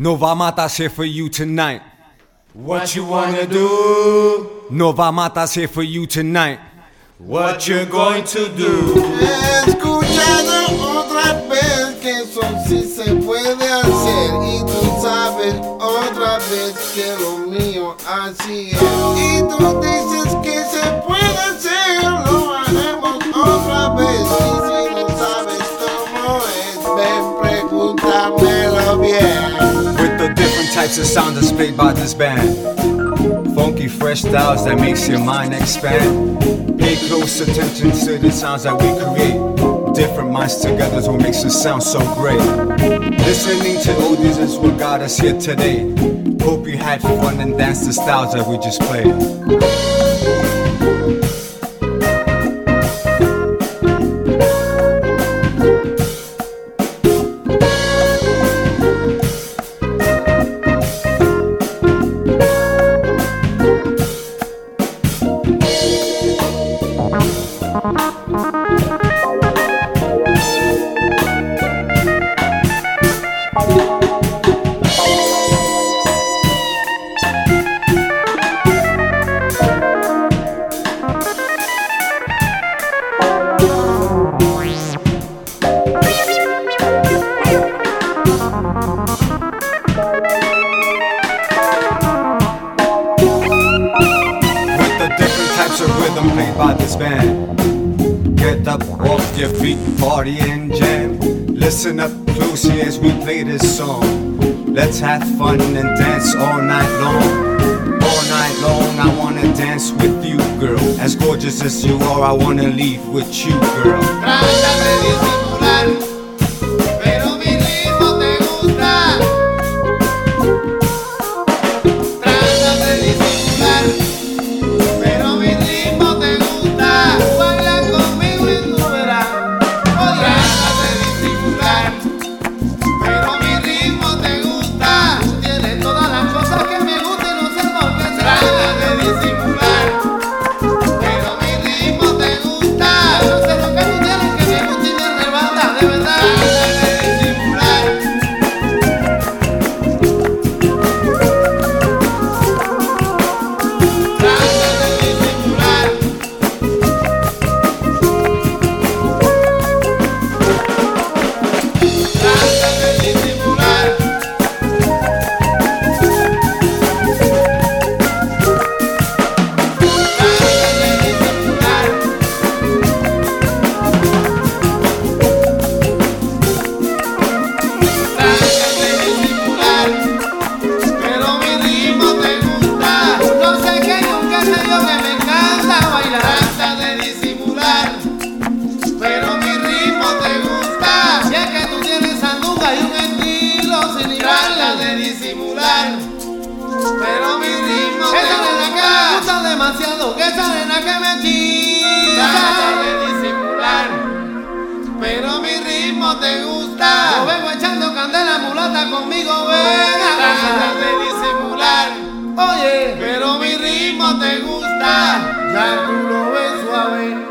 Nova Mata's here for you tonight. What you wanna do? Nova Mata's here for you tonight. What you're going to do? He escuchado otra vez que eso sí se puede hacer y tú sabes otra vez que lo mío así es y tú dices que se puede hacer lo haremos otra vez y si no sabes cómo es ven pregúntamelo bien With the different types of sounds displayed by this band. Funky, fresh styles that makes your mind expand. Pay close attention to the sounds that we create. Different minds together is what makes us sound so great. Listening to oldies is what got us here today. Hope you had fun and danced the styles that we just played. Rhythm played by this band. Get up off your feet, party and jam. Listen up closely as we play this song. Let's have fun and dance all night long. All night long, I wanna dance with you, girl. As gorgeous as you are, I wanna leave with you, girl. Te gusta. Yo vengo echando candela mulata conmigo, ven. Trata de disimular. Oye, pero mi ritmo te gusta. Ya tú lo ves suave.